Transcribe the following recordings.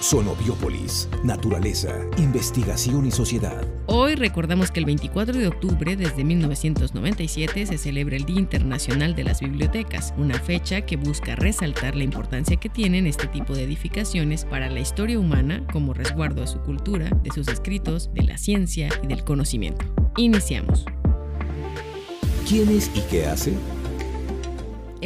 Sonobiópolis, naturaleza, investigación y sociedad. Hoy recordamos que el 24 de octubre desde 1997 se celebra el Día Internacional de las Bibliotecas, una fecha que busca resaltar la importancia que tienen este tipo de edificaciones para la historia humana como resguardo de su cultura, de sus escritos, de la ciencia y del conocimiento. Iniciamos. ¿Quién es y qué hace?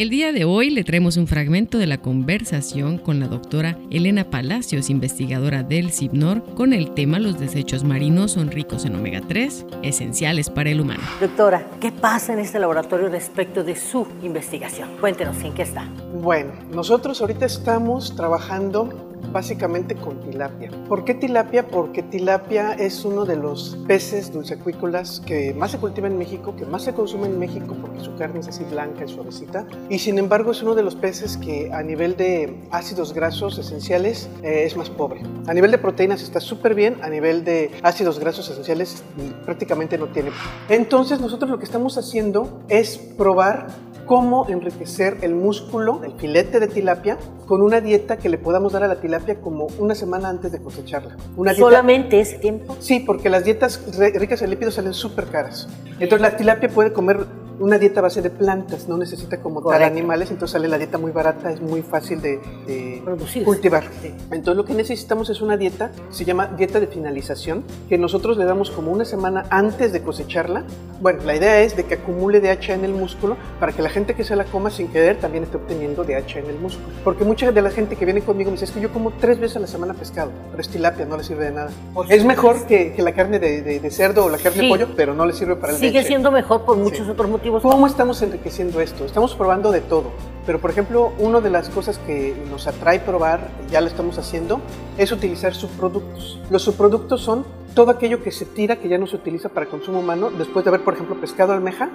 El día de hoy le traemos un fragmento de la conversación con la doctora Elena Palacios, investigadora del CIPNOR, con el tema Los desechos marinos son ricos en omega 3, esenciales para el humano. Doctora, ¿qué pasa en este laboratorio respecto de su investigación? Cuéntenos, ¿en qué está? Bueno, nosotros ahorita estamos trabajando básicamente con tilapia. ¿Por qué tilapia? Porque tilapia es uno de los peces dulceacuícolas que más se cultiva en México, que más se consume en México porque su carne es así blanca y suavecita. Y sin embargo es uno de los peces que a nivel de ácidos grasos esenciales eh, es más pobre. A nivel de proteínas está súper bien, a nivel de ácidos grasos esenciales prácticamente no tiene. Entonces nosotros lo que estamos haciendo es probar cómo enriquecer el músculo, el filete de tilapia, con una dieta que le podamos dar a la tilapia como una semana antes de cosecharla. Una ¿Solamente ese tiempo? Sí, porque las dietas ricas en lípidos salen súper caras. Entonces la tilapia puede comer una dieta base de plantas, no necesita como tal animales, entonces sale la dieta muy barata, es muy fácil de, cultivar. Entonces lo que necesitamos es una dieta, se llama dieta de finalización, que nosotros le damos como una semana antes de cosecharla. Bueno, la idea es de que acumule DHA en el músculo para que la gente que se la coma sin querer también esté obteniendo DHA en el músculo. Porque mucha de la gente que viene conmigo me dice, es que yo como tres veces a la semana pescado, pero es tilapia, no le sirve de nada. es mejor que, la carne de, cerdo o la carne de pollo, pero no le sirve para el Sigue siendo mejor por muchos otros motivos ¿Cómo estamos enriqueciendo esto? Estamos probando de todo. Pero, por ejemplo, una de las cosas que nos atrae probar, ya lo estamos haciendo, es utilizar subproductos. Los subproductos son todo aquello que se tira, que ya no se utiliza para consumo humano, después de haber, por ejemplo, pescado almeja,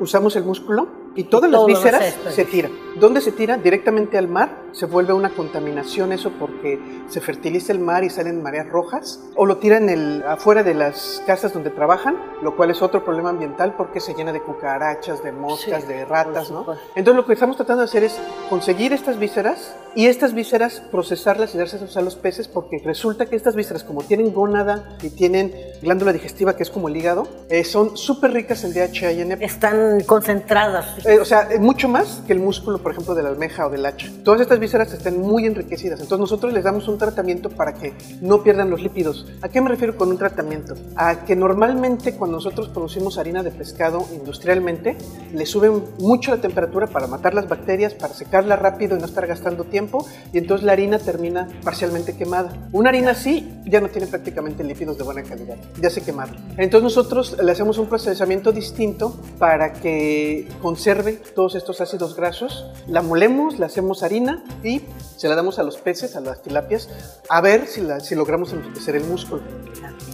usamos el músculo y todas las vísceras se tiran. ¿Dónde se tira? Directamente al mar. Se vuelve una contaminación eso porque se fertiliza el mar y salen mareas rojas. O lo tiran el, afuera de las casas donde trabajan, lo cual es otro problema ambiental porque se llena de cucarachas, de moscas, de ratas, ¿no? Entonces lo que estamos tratando de hacer es conseguir estas vísceras y estas vísceras procesarlas y darse a los peces porque resulta que estas vísceras como tienen gónada, y tienen glándula digestiva que es como el hígado, eh, son súper ricas en DHA y en EPA. Están concentradas. Eh, o sea, mucho más que el músculo, por ejemplo, de la almeja o del hacha. Todas estas vísceras están muy enriquecidas. Entonces nosotros les damos un tratamiento para que no pierdan los lípidos. ¿A qué me refiero con un tratamiento? A que normalmente cuando nosotros producimos harina de pescado industrialmente, le suben mucho la temperatura para matar las bacterias, para secarla rápido y no estar gastando tiempo, y entonces la harina termina parcialmente quemada. Una harina así ya no tiene prácticamente lípidos de buena calidad, ya se quemaron. Entonces nosotros le hacemos un procesamiento distinto para que conserve todos estos ácidos grasos, la molemos, la hacemos harina y se la damos a los peces, a las tilapias, a ver si, si logramos enriquecer el músculo.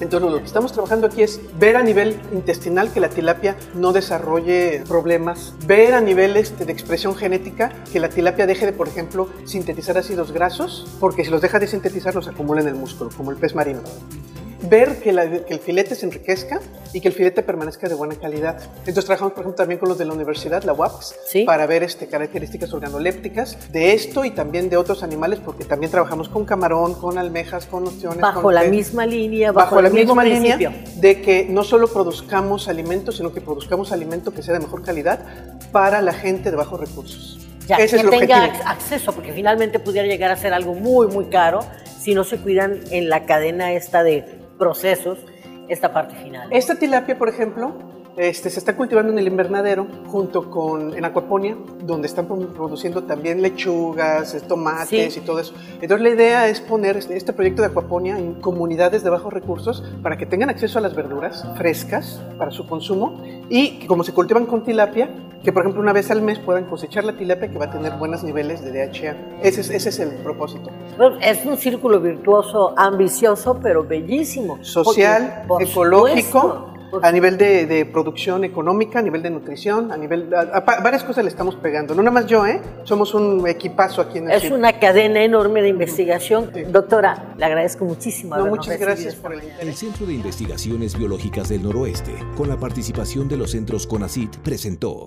Entonces lo que estamos trabajando aquí es ver a nivel intestinal que la tilapia no desarrolle problemas, ver a nivel este, de expresión genética que la tilapia deje de, por ejemplo, sintetizar ácidos grasos, porque si los deja de sintetizar los acumula en el músculo, como el pez marino ver que, el filete se enriquezca y que el filete permanezca de buena calidad. Entonces trabajamos, por ejemplo, también con los de la universidad, la UAPS, para ver este, características organolépticas de esto y también de otros animales, porque también trabajamos con camarón, con almejas, con opciones. Bajo la misma línea, bajo, la misma línea de que no solo produzcamos alimentos, sino que produzcamos alimento que sea de mejor calidad para la gente de bajos recursos. Ya, Ese que tenga acceso, porque finalmente pudiera llegar a ser algo muy, muy caro si no se cuidan en la cadena esta de procesos esta parte final. Esta tilapia, por ejemplo, este, se está cultivando en el invernadero junto con en Acuaponia, donde están produciendo también lechugas, tomates y todo eso. Entonces la idea es poner este, este proyecto de Acuaponia en comunidades de bajos recursos para que tengan acceso a las verduras frescas para su consumo y como se cultivan con tilapia, que por ejemplo una vez al mes puedan cosechar la tilapia que va a tener buenos niveles de DHA. Ese es, ese es el propósito. es un círculo virtuoso, ambicioso, pero bellísimo. Social, ecológico a nivel de, producción económica, a nivel de nutrición, a nivel... varias cosas le estamos pegando. No nada más yo, ¿eh? Somos un equipazo aquí en el Es una cadena enorme de investigación. Doctora, le agradezco muchísimo. No, muchas gracias por el El Centro de Investigaciones Biológicas del Noroeste, con la participación de los centros CONACIT, presentó